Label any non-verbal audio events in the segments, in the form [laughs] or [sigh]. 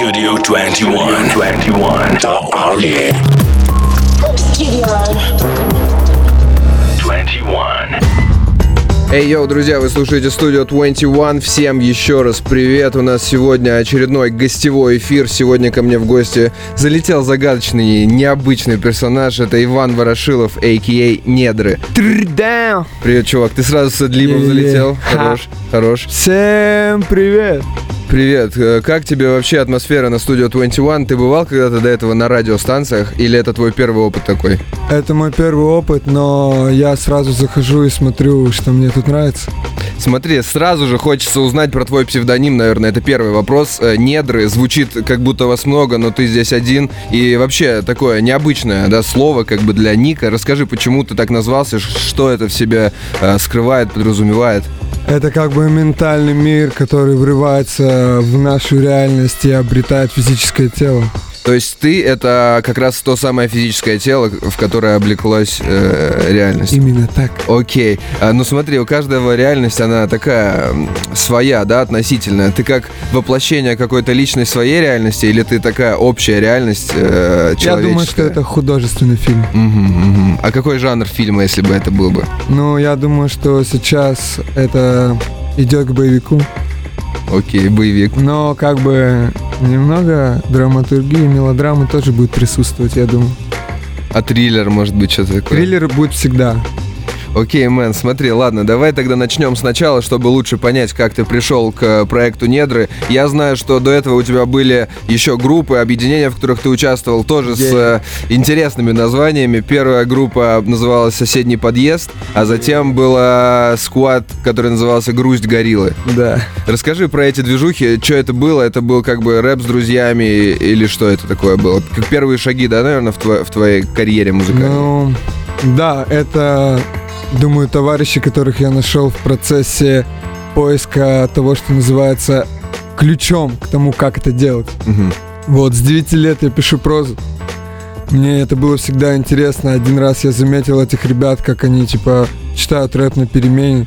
Studio 21. 21. The Army. Studio 21. Эй, йоу, друзья, вы слушаете студию 21. Всем еще раз привет. У нас сегодня очередной гостевой эфир. Сегодня ко мне в гости залетел загадочный, необычный персонаж. Это Иван Ворошилов, а.к.а. Недры. Привет, чувак. Ты сразу с Эдлибом Е-е-е. залетел. Хорош, хорош. Всем привет! Привет. Э, Как тебе вообще атмосфера на студию 21? Ты бывал когда-то до этого на радиостанциях? Или это твой первый опыт такой? Это мой первый опыт, но я сразу захожу и смотрю, что мне тут нравится. Смотри, сразу же хочется узнать про твой псевдоним, наверное, это первый вопрос. Э, Недры звучит, как будто вас много, но ты здесь один. И вообще такое необычное, да, слово как бы для ника. Расскажи, почему ты так назвался, что это в себе э, скрывает, подразумевает. Это как бы ментальный мир, который врывается в нашу реальность и обретает физическое тело. То есть ты это как раз то самое физическое тело, в которое облеклась э, реальность. Именно так. Окей. А, ну смотри, у каждого реальность, она такая своя, да, относительная. Ты как воплощение какой-то личной своей реальности или ты такая общая реальность э, Я думаю, что человеческая? это художественный фильм. Мгм, мгм. А какой жанр фильма, если бы это был бы? Ну, я думаю, что сейчас это идет к боевику. Окей, боевик. Но как бы немного драматургии, мелодрамы тоже будет присутствовать, я думаю. А триллер, может быть, что-то такое? Триллер будет всегда. Окей, мэн, смотри, ладно, давай тогда начнем сначала, чтобы лучше понять, как ты пришел к э, проекту Недры. Я знаю, что до этого у тебя были еще группы, объединения, в которых ты участвовал, тоже с э, интересными названиями. Первая группа называлась «Соседний подъезд», а затем была сквад, который назывался «Грусть гориллы». Да. Расскажи про эти движухи, что это было? Это был как бы рэп с друзьями или что это такое было? Как первые шаги, да, наверное, в, тво- в твоей карьере музыкальной? Ну, да, это, думаю, товарищи, которых я нашел в процессе поиска того, что называется ключом к тому, как это делать. Мгм. Вот, с 9 лет я пишу прозу. Мне это было всегда интересно. Один раз я заметил этих ребят, как они, типа, читают рэп на перемене.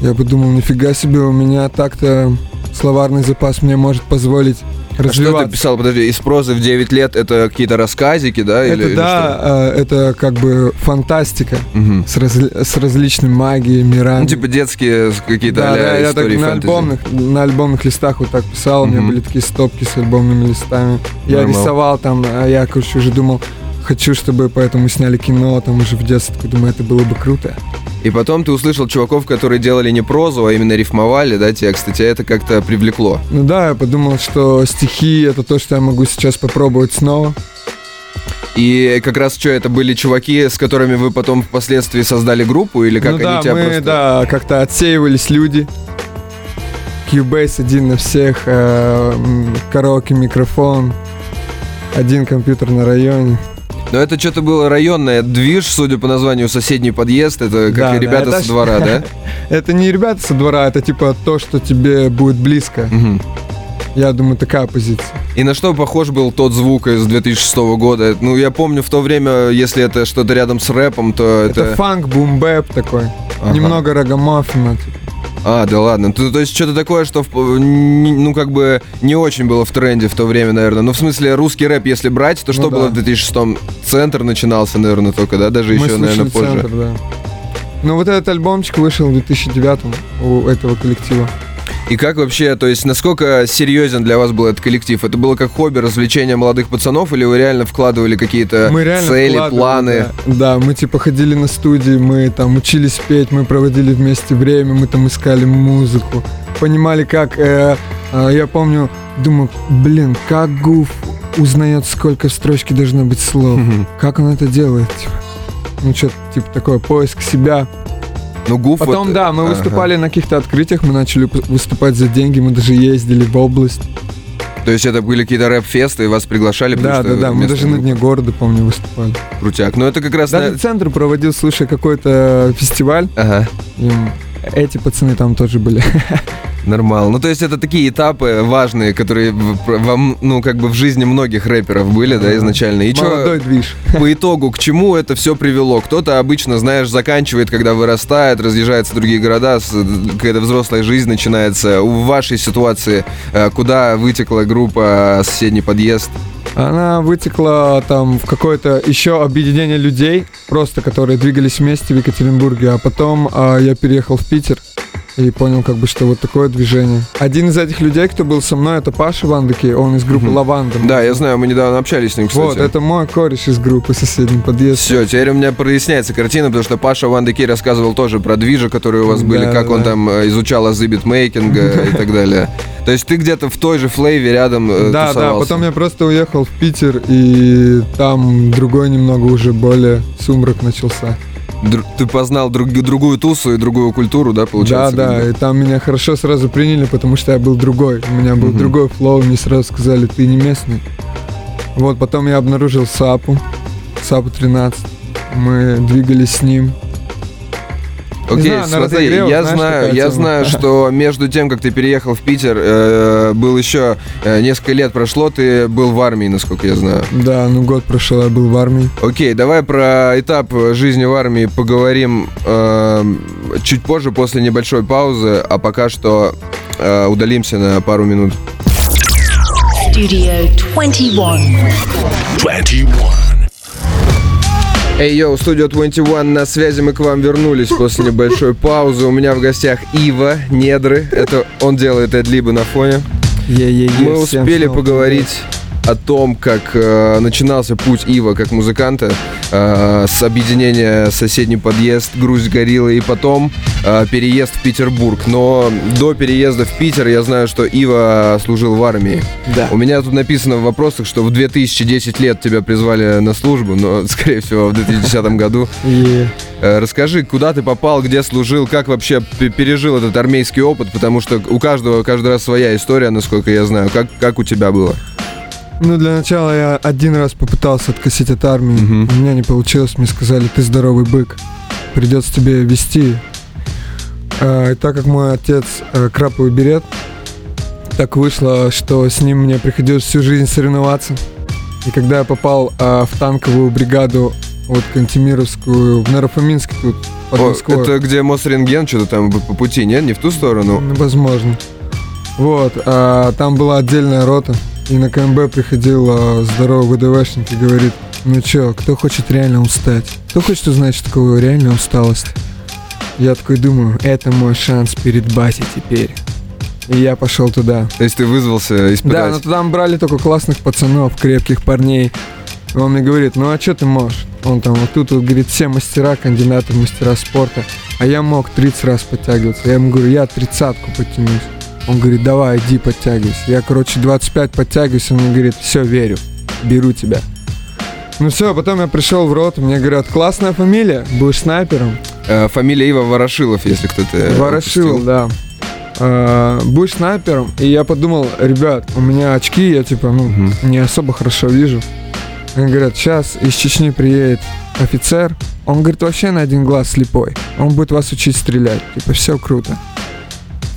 Я подумал, нифига себе, у меня так-то словарный запас мне может позволить А что развиваться. ты писал, подожди, из прозы в 9 лет это какие-то рассказики, да? или- Это или да, э, это как бы фантастика? Мгм. с, разли- с различной магией, мирами. Ну, типа детские какие-то да, да, я так на альбомных, на альбомных листах вот так писал, у меня были такие стопки с альбомными листами. Я Нормал. рисовал там, а я, короче, уже думал, хочу, чтобы поэтому сняли кино, там уже в детстве, думаю, это было бы круто. И потом ты услышал чуваков, которые делали не прозу, а именно рифмовали, да, тексты. Тебя это как-то привлекло. Ну да, я подумал, что стихи — это то, что я могу сейчас попробовать снова. И как раз что, это были чуваки, с которыми вы потом впоследствии создали группу, или как ну они да, тебя мы, просто... да, как-то отсеивались люди. Cubase один на всех, э, м, караоке микрофон, один компьютер на районе. Но это что-то было районное движ, судя по названию соседний подъезд. Это как Да, и да, ребята это со двора, да? [laughs] Это не ребята со двора, это типа то, что тебе будет близко. Я думаю, такая позиция. И на что похож был тот звук из 2006 года? Ну, я помню в то время, если это что-то рядом с рэпом, то это... Это, фанк, бум-бэп такой. Ага. Немного рогомаффина. типа. А, да ладно. То, то есть что-то такое, что, в- ну, как бы не очень было в тренде в то время, наверное. Ну, в смысле, русский рэп, если брать, то Ну что да. было в 2006 Центр начинался, наверное, только, да? Даже Мы еще, наверное, позже. «Центр», да. Ну вот этот альбомчик вышел в 2009 у этого коллектива. И как вообще, то есть, насколько серьезен для вас был этот коллектив? Это было как хобби, развлечение молодых пацанов, или вы реально вкладывали какие-то цели, планы? Да. Да, мы типа ходили на студии, мы там учились петь, мы проводили вместе время, мы там искали музыку, понимали, как... э, э, я помню, думаю, блин, как Гуф узнает, сколько в строчке должно быть слов. Мгм. Как он это делает? Типа? Ну, что-то типа такое, поиск себя. Ну, Гуф Потом, вот- да, мы Ага. выступали на каких-то открытиях, мы начали выступать за деньги, мы даже ездили в область. То есть это были какие-то рэп-фесты, и вас приглашали? Да, да, да, мы даже на. Дне города, помню, выступали. Крутяк. Ну, это как раз... Даже на- центр проводил, слушай, какой-то фестиваль. Ага. И эти пацаны там тоже были. [laughs] Нормально. Ну, то есть это такие этапы важные, которые вам, ну, как бы в жизни многих рэперов были, да, изначально. И чё, Молодой движ. по итогу, к чему это все привело? Кто-то обычно, знаешь, заканчивает, когда вырастает, разъезжается в другие города, с- какая-то взрослая жизнь начинается. В вашей ситуации, э, куда вытекла группа «Соседний подъезд»? Она вытекла там в какое-то еще объединение людей, просто которые двигались вместе в Екатеринбурге, а потом а, я переехал в Питер и понял, как бы, что вот такое движение. Один из этих людей, кто был со мной, это Паша Вандаки, он из группы Мгм. Лаванда. Да, я знаю, мы недавно общались с ним, кстати. Вот, это мой кореш из группы «Соседний подъезд». Все, теперь у меня проясняется картина, потому что Паша Ван де Кей рассказывал тоже про движи, которые у вас были, Да, как он да. там э, изучал азы битмейкинга [laughs] и так далее. То есть ты где-то в той же флейве рядом э, Да, да, тусовался. потом я просто уехал в Питер, и там другой немного уже более сумрак начался. Дру- Ты познал друг- другую тусу и другую культуру, да, получается? да, да, бы? и там меня хорошо сразу приняли, потому что я был другой. У меня был Мгм. другой флоу, мне сразу сказали, ты не местный. Вот, потом я обнаружил Сапу, Сапу 13. Мы двигались с ним. Окей, знаю, на смотри, я знаешь, знаю, я тема. знаю, что [laughs] между тем, как ты переехал в Питер, э, был еще э, несколько лет прошло, ты был в армии, насколько я знаю. Да, ну год прошел, я был в армии. Окей, давай про этап жизни в армии поговорим эм, чуть позже, после небольшой паузы, а пока что э, удалимся на пару минут. Studio 21. 21. Эй, йоу, студио 21 на связи, мы к вам вернулись после небольшой паузы. У меня в гостях Ива, Недры, это он делает Эдлибы на фоне. Е-е-е, Мы всем успели снова поговорить о том, как э, начинался путь Ива как музыканта э, с объединения соседний подъезд, Грусть Горилла и потом э, переезд в Петербург. Но до переезда в Питер я знаю, что Ива служил в армии. Да. У меня тут написано в вопросах, что в 2010 лет тебя призвали на службу, но, [laughs] скорее всего, в 2010 году. Э, Расскажи, куда ты попал, где служил, как вообще пережил этот армейский опыт, потому что у каждого каждый раз своя история, насколько я знаю. Как, как у тебя было? Ну, для начала я один раз попытался откосить от армии. Мгм. У меня не получилось. Мне сказали, ты здоровый бык. Придется тебе вести. А, и так как мой отец э, краповый берет, так вышло, что с ним мне приходилось всю жизнь соревноваться. И когда я попал а, в танковую бригаду, вот Кантемировскую, в Нарафаминске тут, под О, Москвой. это где Мосрентген, что-то там по пути, нет? Не в ту сторону? Ну, Возможно. Вот, а, там была отдельная рота, и на КМБ приходил а, здоровый ВДВшник и говорит, ну чё, кто хочет реально устать? Кто хочет узнать, что такое реальная усталость? Я такой думаю, это мой шанс перед Басей теперь. И я пошел туда. То есть ты вызвался Да, испытать? но там брали только классных пацанов, крепких парней. И Он мне говорит, ну а что ты можешь? Он там вот тут вот, говорит, все мастера, кандидаты в мастера спорта. А я мог 30 раз подтягиваться. Я ему говорю, я тридцатку подтянусь. Он говорит, давай, иди подтягивайся. Я, короче, 25 подтягиваюсь, он мне говорит, все, верю, беру тебя. Ну все, потом я пришел в рот, мне говорят, классная фамилия, будешь снайпером. Э, фамилия Ива Ворошилов, если кто-то... Ворошил, упустил. да. А, будешь снайпером. И я подумал, ребят, у меня очки, я типа, ну, Мгм. не особо хорошо вижу. Они говорят, сейчас из Чечни приедет офицер. Он говорит, вообще на один глаз слепой. Он будет вас учить стрелять. Типа, все круто.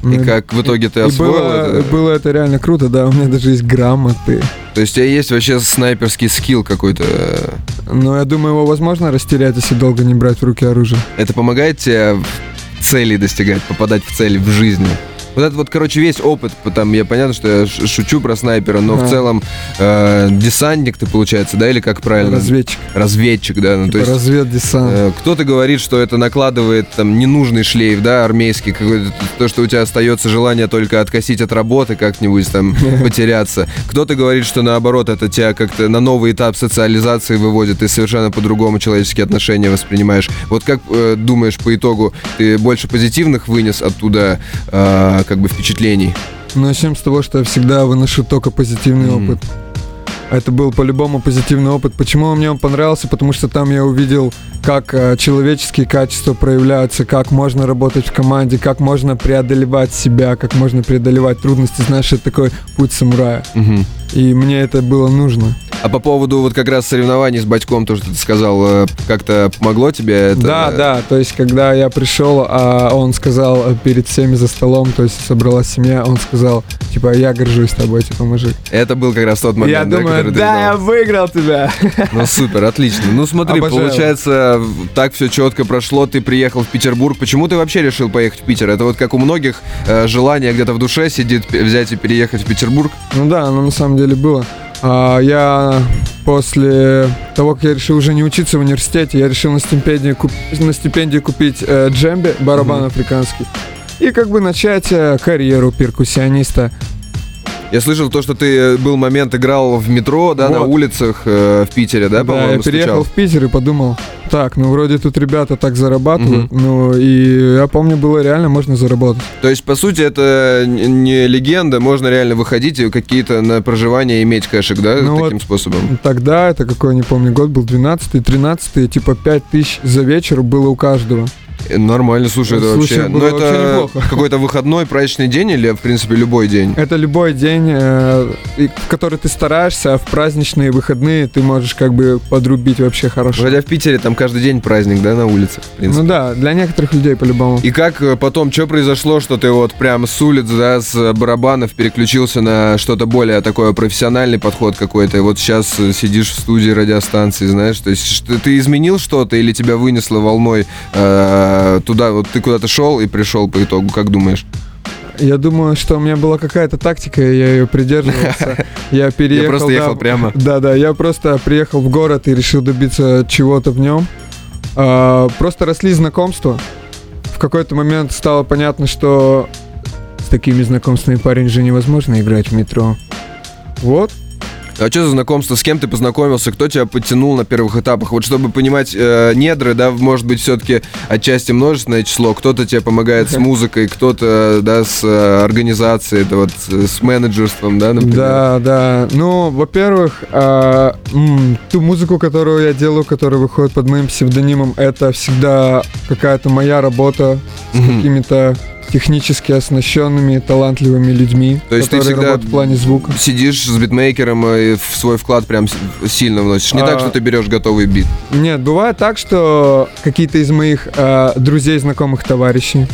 И Ну, как в итоге ты освоил было, это? было это реально круто, да, у меня даже есть грамоты. То есть у тебя есть вообще снайперский скилл какой-то? Но я думаю, его возможно растерять, если долго не брать в руки оружие. Это помогает тебе цели достигать, попадать в цели в жизни? Вот это вот, короче, весь опыт, там, я понятно, что я шучу про снайпера, но в Да. целом э, десантник ты, получается, да, или как правильно? Разведчик. Разведчик, да, ну то Типа есть... разведдесант. э, Кто-то говорит, что это накладывает там ненужный шлейф, да, армейский, какой-то, то, что у тебя остается желание только откосить от работы как-нибудь там [laughs] потеряться. Кто-то говорит, что наоборот, это тебя как-то на новый этап социализации выводит, ты совершенно по-другому человеческие отношения воспринимаешь. Вот как э, думаешь по итогу, ты больше позитивных вынес оттуда э, как бы впечатлений? Начнем с того, что я всегда выношу только позитивный Мгм. опыт. Это был по-любому позитивный опыт. Почему мне он понравился? Потому что там я увидел, как э, человеческие качества проявляются, как можно работать в команде, как можно преодолевать себя, как можно преодолевать трудности. Знаешь, это такой путь самурая. Мгм. И мне это было нужно. А по поводу вот как раз соревнований с батьком, то, что ты сказал, э, как-то помогло тебе это? Да, да, то есть когда я пришел, а он сказал э, перед всеми за столом, то есть собралась семья, он сказал, типа, я горжусь тобой, типа, мужик. Это был как раз тот момент, я да, думаю, да, я выиграл тебя. Ну супер, отлично. Ну смотри, Обожаю. получается, так все четко прошло, ты приехал в Петербург. Почему ты вообще решил поехать в Питер? Это вот как у многих э, желание где-то в душе сидит взять и переехать в Петербург. Ну да, оно на самом деле было. А, я после того, как я решил уже не учиться в университете, я решил на стипендию, куп- на стипендию купить э, джембе, барабан Мгм. африканский. И как бы начать э, карьеру перкуссиониста. Я слышал то, что ты был момент играл в метро, да, на Вот. улицах э, в Питере, да, Да, по-моему, я переехал стучал? в Питер и подумал, так, ну вроде тут ребята так зарабатывают, Мгм. ну и я помню, было реально можно заработать. То есть, по сути, это не легенда, можно реально выходить и какие-то на проживание иметь кэшек, да, Ну таким вот. способом? Тогда, это какой, не помню, год был, 12-й, 13-й, типа 5 тысяч за вечер было у каждого. Э, Нормально, слушай, это Слушай, вообще... Ну, вообще это неплохо. какой-то выходной, праздничный день или, в принципе, любой день? Это любой день, э, в который ты стараешься, а в праздничные выходные ты можешь как бы подрубить вообще хорошо. Хотя в Питере там каждый день праздник, да, на улице, в принципе. Ну да, для некоторых людей по-любому. И как э, потом, что произошло, что ты вот прям с улиц, да, с барабанов переключился на что-то более такое профессиональный подход какой-то, и вот сейчас э, сидишь в студии радиостанции, знаешь, то есть ты изменил что-то или тебя вынесло волной э, туда, вот ты куда-то шел и пришел по итогу, как думаешь? Я думаю, что у меня была какая-то тактика, и я ее придерживался. [laughs] Я переехал... Я просто да, ехал прямо. Да-да, я просто приехал в город и решил добиться чего-то в нем. А, Просто росли знакомства. В какой-то момент стало понятно, что с такими знакомствами парень же невозможно играть в метро. Вот. А что за знакомство? С кем ты познакомился? Кто тебя подтянул на первых этапах? Вот чтобы понимать э, недры, да, может быть, все-таки отчасти множественное число. Кто-то тебе помогает с музыкой, кто-то, да, с э, организацией, это вот э, с менеджерством, да, например. Да, да. Ну, во-первых, м, ту музыку, которую я делаю, которая выходит под моим псевдонимом, это всегда какая-то моя работа с Мгм. какими-то технически оснащенными, талантливыми людьми, То есть ты которые всегда- работают в плане звука. Сидишь с битмейкером и в свой вклад прям с- сильно вносишь. Не А. так, что ты берешь готовый бит. Нет, бывает так, что какие-то из моих а, друзей, знакомых, товарищей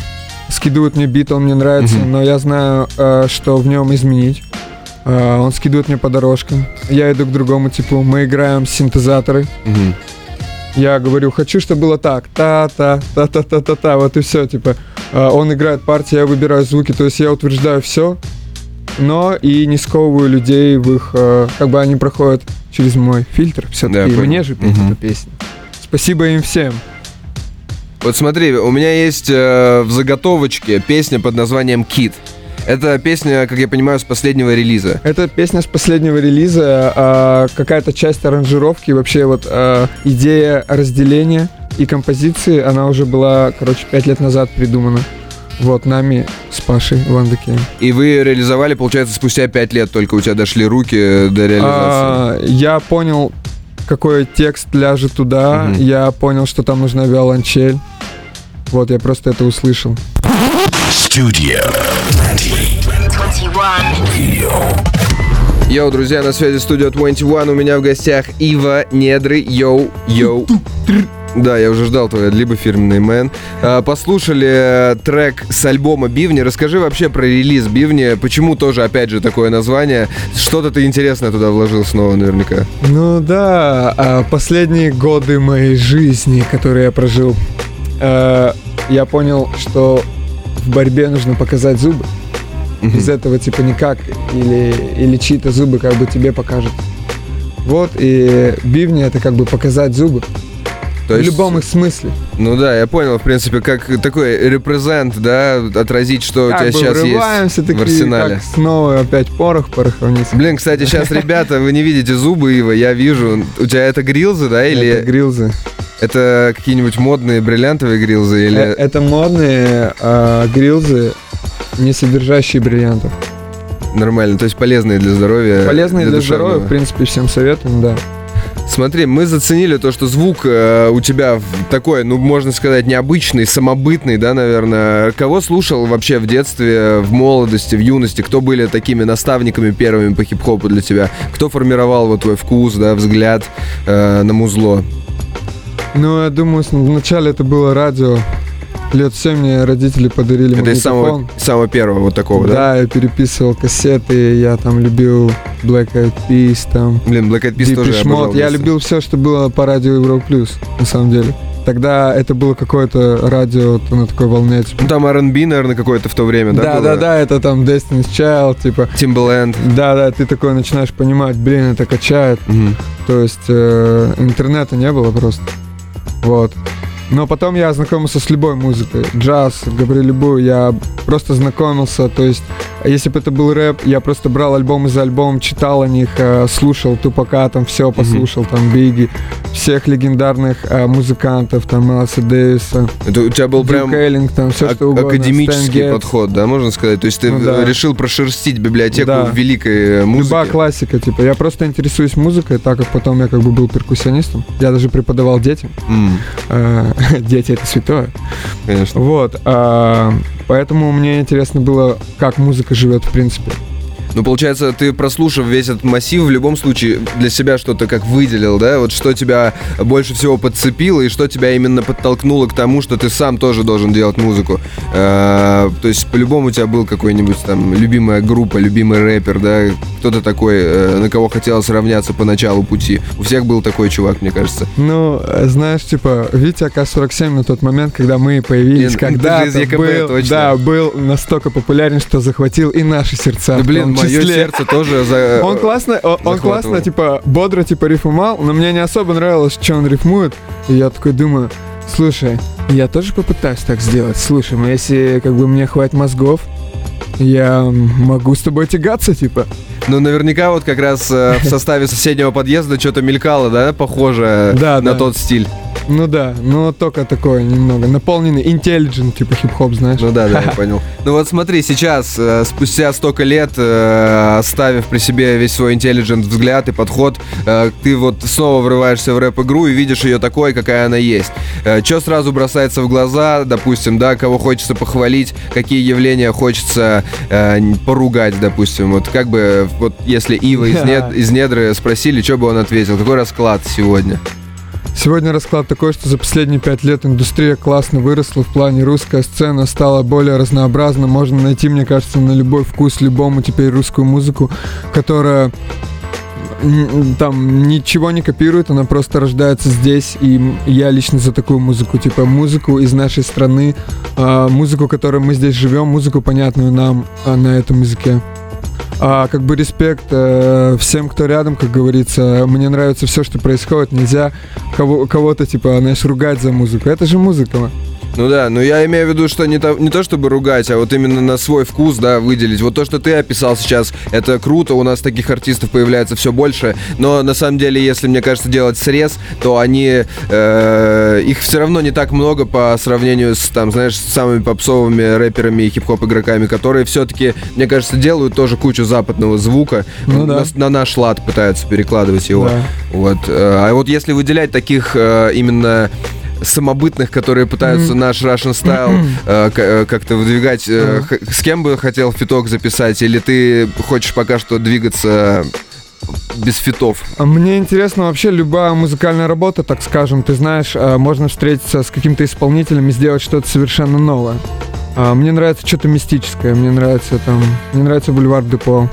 скидывают мне бит, он мне нравится, Мгм. но я знаю, а, что в нем изменить. А, он скидывает мне по дорожкам. Я иду к другому типу, мы играем синтезаторы. Мгм. Я говорю, хочу, чтобы было так, та-та, та-та-та-та-та, вот и все, типа. А, Он играет партии, я выбираю звуки, то есть я утверждаю все, но и не сковываю людей в их, э, как бы они проходят через мой фильтр, Да, все-таки понял. мне же петь Мгм. эту песню. Спасибо им всем. Вот смотри, у меня есть э, в заготовочке песня под названием «Кит». Это песня, как я понимаю, с последнего релиза. Это песня с последнего релиза, а, какая-то часть аранжировки, вообще вот а, идея разделения и композиции, она уже была, короче, пять лет назад придумана. Вот, нами с Пашей Вандакеем. И вы реализовали, получается, спустя пять лет только у тебя дошли руки до реализации. А, я понял, какой текст ляжет туда. Мгм. Я понял, что там нужна виолончель. Вот, я просто это услышал. Studio 21. Йоу, друзья, на связи студия 21. У меня в гостях Ива Недры. Йоу, йоу. Да, я уже ждал твой либо фирменный мэн. А, Послушали э, трек с альбома Бивни. Расскажи вообще про релиз Бивни. Почему тоже, опять же, такое название? Что-то ты интересное туда вложил снова наверняка. Ну да, а, последние годы моей жизни, которые я прожил, э, я понял, что в борьбе нужно показать зубы. Без этого типа никак. Или, или чьи-то зубы как бы тебе покажут. Вот, и бивни это как бы показать зубы. То в есть- любом их смысле. Ну да, я понял, в принципе, как такой репрезент, да, отразить, что у Как тебя бы сейчас есть в такие, арсенале. как снова опять порох пороховница. Блин, кстати, сейчас, [laughs] ребята, вы не видите зубы Ива, я вижу. У тебя это грилзы, да, или Это грилзы. это какие-нибудь модные бриллиантовые грилзы, Э, или... Это модные а, грилзы, не содержащие бриллиантов. Нормально, то есть полезные для здоровья. Полезные для, здоровья, душевного. в принципе, всем советуем, да. Смотри, мы заценили то, что звук э, у тебя такой, ну, можно сказать, необычный, самобытный, да, наверное. Кого слушал вообще в детстве, в молодости, в юности? Кто были такими наставниками первыми по хип-хопу для тебя? Кто формировал вот твой вкус, да, взгляд э, на музло? Ну, я думаю, вначале это было радио. Лет 7 мне родители подарили Это магнитофон. самого, самого первого вот такого, да? Да, я переписывал кассеты, я там любил Black Eyed Peas, там, Блин, Black Eyed Peas тоже Depeche обожал. Я любил все, что было по радио Евро Плюс, на самом деле. Тогда это было какое-то радио на такой волне, типа. Ну, там R&B, наверное, какое-то в то время, да? Да, было? да, да, это там Destiny's Child, типа. Timbaland. Да, да, ты такой начинаешь понимать, блин, это качает. Мгм. То есть э, интернета не было просто. Вот. Но потом я ознакомился с любой музыкой. Джаз, говорю любую, я просто знакомился. То есть, если бы это был рэп, я просто брал альбом за альбомом, читал о них, э, слушал Тупака, там все послушал, там Биги, всех легендарных э, музыкантов, там Мелси Дэвиса, Это у тебя был Дюк прям Эллинг, там все ак- что угодно. академический подход, да, можно сказать? То есть ты Ну да. решил прошерстить библиотеку Да. великой э, музыки? Любая классика, типа. Я просто интересуюсь музыкой, так как потом я как бы был перкуссионистом. Я даже преподавал детям. Э, [laughs] Дети это святое. конечно. Вот. а, Поэтому мне интересно было, как музыка живет в принципе. Ну, получается, ты, прослушав весь этот массив, в любом случае для себя что-то как выделил, да? Вот что тебя больше всего подцепило и что тебя именно подтолкнуло к тому, что ты сам тоже должен делать музыку. Э, То есть, по-любому у тебя был какой-нибудь там любимая группа, любимый рэпер, да? Кто-то такой, э, на кого хотелось равняться по началу пути. У всех был такой чувак, мне кажется. Ну, знаешь, типа, Витя АК-47 на тот момент, когда мы появились, И- когда был, точно. да, был настолько популярен, что захватил и наши сердца. Да, блин, том мое числе. сердце тоже за... Он классно, он классно, типа, бодро, типа, рифмовал, но мне не особо нравилось, что он рифмует. И я такой думаю, слушай, я тоже попытаюсь так сделать. Слушай, ну если, как бы, мне хватит мозгов, я могу с тобой тягаться, типа. Ну, наверняка вот как раз э, в составе соседнего подъезда что-то мелькало, да, похоже Да, на да. тот стиль. Ну да, но только такое немного. Наполненный, intelligent, типа хип-хоп, знаешь. Ну да, да, я [laughs] понял. Ну вот смотри, сейчас, э, спустя столько лет, э, оставив при себе весь свой интеллигент взгляд и подход, э, ты вот снова врываешься в рэп-игру и видишь ее такой, какая она есть. Что сразу бросается в глаза, допустим, да, кого хочется похвалить, какие явления хочется э, поругать, допустим. Вот как бы, вот если Ива из, [laughs] нед- из недры спросили, что бы он ответил, какой расклад сегодня? Сегодня расклад такой, что за последние пять лет индустрия классно выросла в плане русская сцена стала более разнообразна. Можно найти, мне кажется, на любой вкус любому теперь русскую музыку, которая там ничего не копирует, она просто рождается здесь, и я лично за такую музыку, типа музыку из нашей страны, а, музыку, которой мы здесь живем, музыку понятную нам а, на этом языке. А, как бы респект э, всем, кто рядом, как говорится. Мне нравится все, что происходит. Нельзя кого- кого-то, типа, знаешь, ругать за музыку. Это же музыка. Ну да, но я имею в виду, что не то, не то чтобы ругать, а вот именно на свой вкус, да, выделить. Вот то, что ты описал сейчас, это круто, у нас таких артистов появляется все больше, но на самом деле, если, мне кажется, делать срез, то они, э, их все равно не так много по сравнению с, там, знаешь, с самыми попсовыми рэперами и хип-хоп игроками, которые все-таки, мне кажется, делают тоже кучу западного звука, Ну да. на, на наш лад пытаются перекладывать его. Да. Вот. э, А вот если выделять таких э, именно самобытных, которые пытаются Мгм. наш Russian Style э, э, как-то выдвигать, э, х- с кем бы хотел фиток записать, или ты хочешь пока что двигаться без фитов? Мне интересно вообще любая музыкальная работа, так скажем. Ты знаешь, э, можно встретиться с каким-то исполнителем и сделать что-то совершенно новое. А, Мне нравится что-то мистическое. Мне нравится там... Мне нравится Бульвар Депо.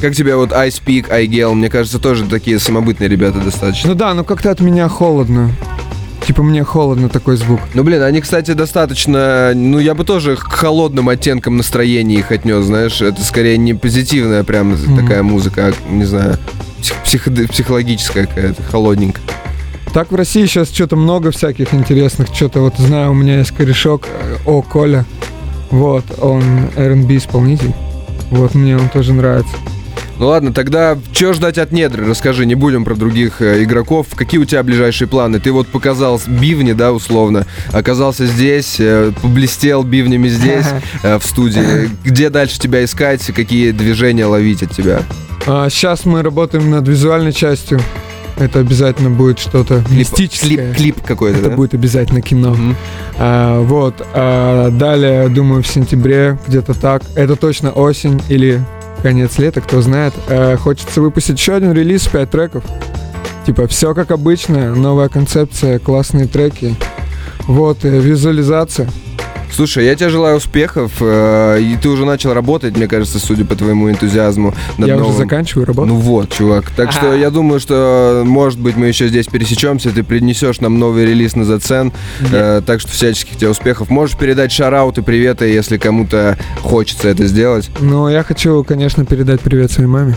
Как тебе вот Ice Peak, iGel? Мне кажется, тоже такие самобытные ребята достаточно. Ну да, но как-то от меня холодно. Типа мне холодно такой звук. Ну, блин, они, кстати, достаточно... Ну, я бы тоже к холодным оттенкам настроения их отнес, знаешь. Это скорее не позитивная прям Мгм. такая музыка, а, не знаю, псих- психо- психологическая какая-то, холодненькая. Так в России сейчас что-то много всяких интересных. Что-то вот знаю, у меня есть корешок. э, О, Коля. Вот, он R&B исполнитель. Вот, мне он тоже нравится. Ну ладно, тогда что ждать от недры? Расскажи, не будем про других э, игроков. Какие у тебя ближайшие планы? Ты вот показал бивни, да, условно, оказался здесь, э, поблестел бивнями здесь, [laughs] э, в студии. Где дальше тебя искать? Какие движения ловить от тебя? А сейчас мы работаем над визуальной частью. Это обязательно будет что-то мистическое. клип, клип какой-то, Это да? будет обязательно кино. Мгм. А, вот. А далее, думаю, в сентябре, где-то так. Это точно осень или конец лета, кто знает. А, хочется выпустить еще один релиз, 5 треков. Типа, все как обычно, новая концепция, классные треки. Вот, э, визуализация. Слушай, я тебе желаю успехов. э, И ты уже начал работать, мне кажется, судя по твоему энтузиазму. Над Я новым. уже заканчиваю работу. Ну вот, чувак. Так что я думаю, что, может быть, мы еще здесь пересечемся, ты принесешь нам новый релиз на зацен. Э, так что всяческих тебе успехов. Можешь передать шарауты, приветы, если кому-то хочется это сделать. Ну, я хочу, конечно, передать привет своей маме.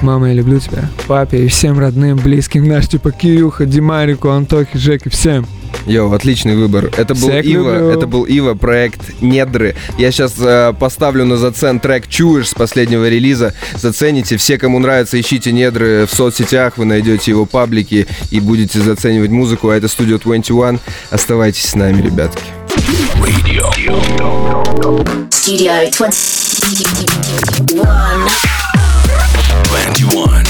Мама, я люблю тебя. Папе и всем родным, близким, наш, типа Кирюха, Димарику, Антохе, Жеке, всем. Йоу, отличный выбор. Это был Всех Ива, люблю. это был Ива, проект Недры. Я сейчас поставлю на зацен трек Чуешь с последнего релиза. Зацените. Все, кому нравится, ищите Недры в соцсетях, вы найдете его паблики и будете заценивать музыку. А это Studio 21. Оставайтесь с нами, ребятки. Studio 21. 21.